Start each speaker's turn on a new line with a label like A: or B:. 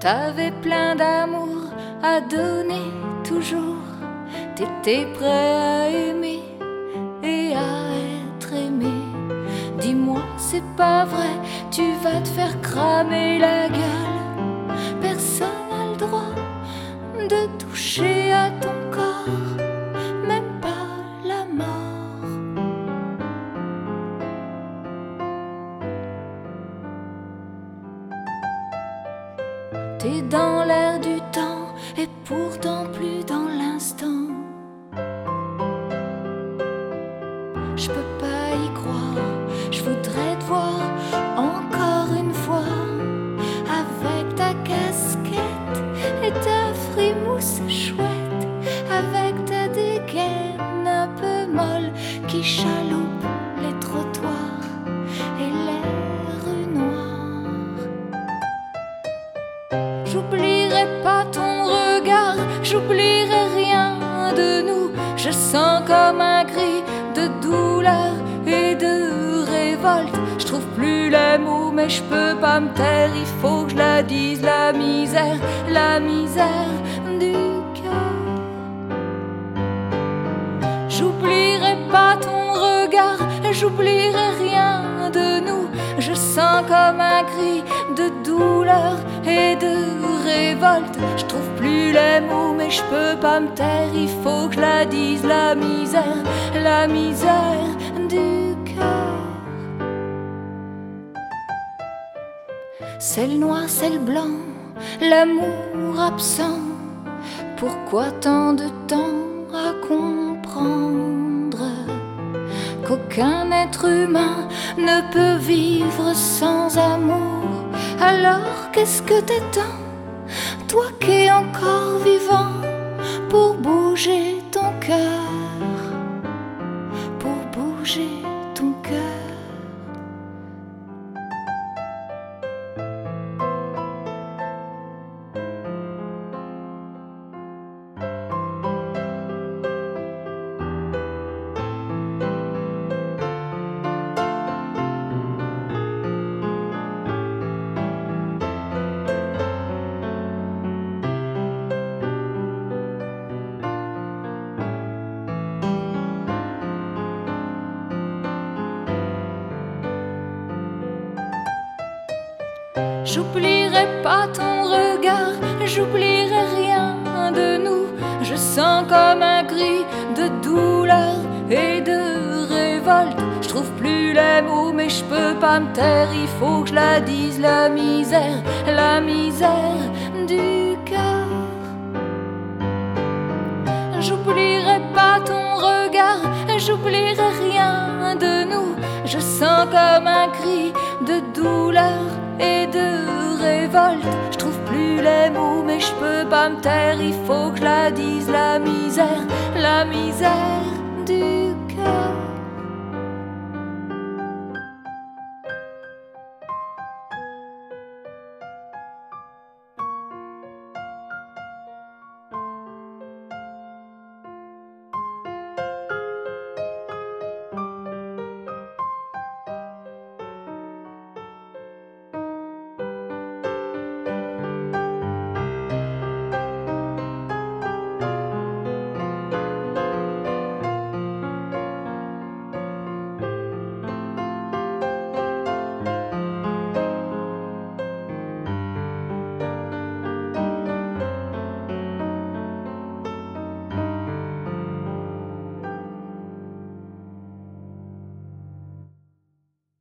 A: T'avais plein d'amour à donner toujours. T'étais prêt à aimer et à être aimé. Dis-moi, c'est pas vrai, tu vas te faire cramer la gueule. Personne n'a le droit de toucher à ton Dans l'air du temps et pourtant plus dans l'instant. Je peux pas y croire, je voudrais te voir encore une fois avec ta casquette et ta frimousse chouette, avec ta dégaine un peu molle qui chaloupe J'oublierai pas ton regard, j'oublierai rien de nous. Je sens comme un cri de douleur et de révolte. Je trouve plus les mots, mais je peux pas me taire. Il faut que je la dise, la misère, la misère du cœur. J'oublierai pas ton regard, j'oublierai rien de nous. Je sens comme un cri de douleur et de Je trouve plus les mots, mais je peux pas me taire. Il faut que je la dise, la misère, la misère du cœur. C'est le noir, c'est le blanc, l'amour absent. Pourquoi tant de temps à comprendre qu'aucun être humain ne peut vivre sans amour? Alors qu'est-ce que t'attends, toi qui es encore vivant, pour bouger ton cœur, J'oublierai pas ton regard, j'oublierai rien de nous. Je sens comme un cri de douleur et de révolte. Je trouve plus les mots, mais je peux pas me taire. Il faut que je la dise, la misère, la misère du cœur. J'oublierai pas ton regard, j'oublierai rien de nous. Je sens comme un cri plus les mots, mais je peux pas me taire. Il faut que je la dise, la misère, la misère du cœur.